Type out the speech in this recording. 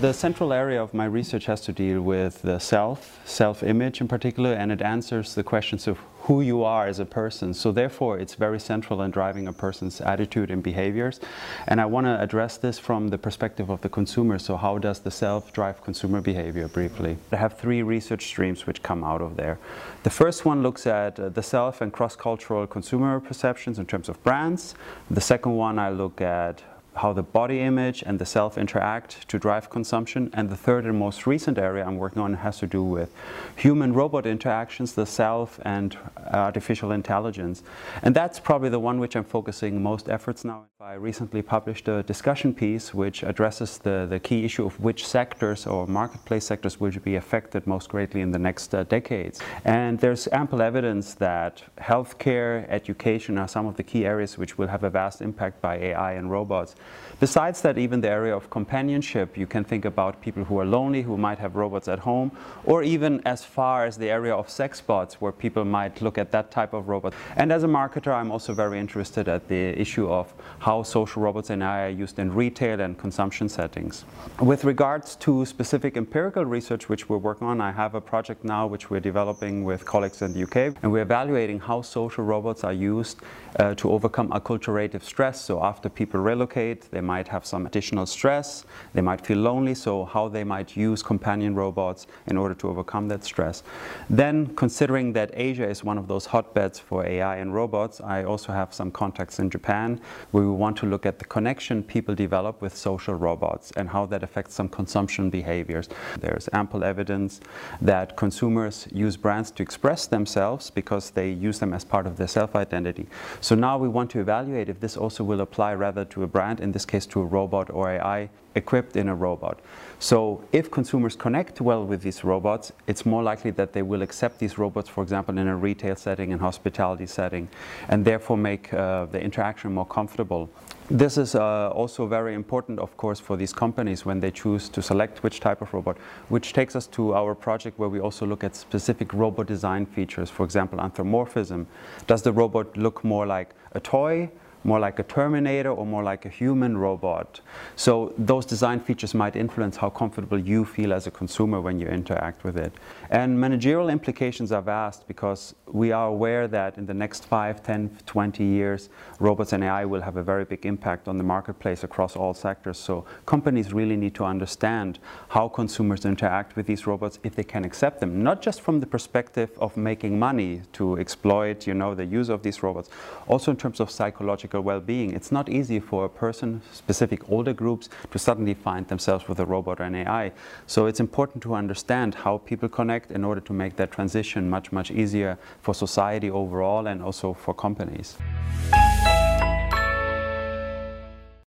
The central area of my research has to deal with the self, self-image in particular, and it answers the questions of who you are as a person. So therefore, it's very central in driving a person's attitude and behaviors. And I want to address this from the perspective of the consumer. So how does the self drive consumer behavior briefly? I have three research streams which come out of there. The first one looks at uh, the self and cross-cultural consumer perceptions in terms of brands. The second one I look at how the body image and the self interact to drive consumption. And the third and most recent area I'm working on has to do with human robot interactions, the self, and artificial intelligence. And that's probably the one which I'm focusing most efforts now. I recently published a discussion piece which addresses the, the key issue of which sectors or marketplace sectors will be affected most greatly in the next uh, decades. And there's ample evidence that healthcare, education are some of the key areas which will have a vast impact by AI and robots. Besides that, even the area of companionship, you can think about people who are lonely, who might have robots at home, or even as far as the area of sex bots, where people might look at that type of robot. And as a marketer, I'm also very interested at the issue of how social robots and AI are used in retail and consumption settings. With regards to specific empirical research which we're working on, I have a project now which we're developing with colleagues in the UK, and we're evaluating how social robots are used uh, to overcome acculturative stress. So after people relocate, they might have some additional stress, they might feel lonely, so how they might use companion robots in order to overcome that stress. Then, considering that Asia is one of those hotbeds for AI and robots, I also have some contacts in Japan where we want to look at the connection people develop with social robots and how that affects some consumption behaviors. There's ample evidence that consumers use brands to express themselves because they use them as part of their self-identity. So now we want to evaluate if this also will apply rather to a brand, in this case to a robot or AI equipped in a robot. So if consumers connect well with these robots, it's more likely that they will accept these robots, for example, in a retail setting, and hospitality setting, and therefore make uh, the interaction more comfortable. This is uh, also very important, of course, for these companies when they choose to select which type of robot, which takes us to our project where we also look at specific robot design features, for example, anthropomorphism. Does the robot look more like a toy more like a Terminator or more like a human robot. So those design features might influence how comfortable you feel as a consumer when you interact with it. And managerial implications are vast because we are aware that in the next 5, 10, 20 years, robots and AI will have a very big impact on the marketplace across all sectors. So companies really need to understand how consumers interact with these robots if they can accept them, not just from the perspective of making money to exploit you know, the use of these robots, also in terms of psychological psychological well-being. It's not easy for a person, specific older groups, to suddenly find themselves with a robot or an AI. So it's important to understand how people connect in order to make that transition much, much easier for society overall and also for companies.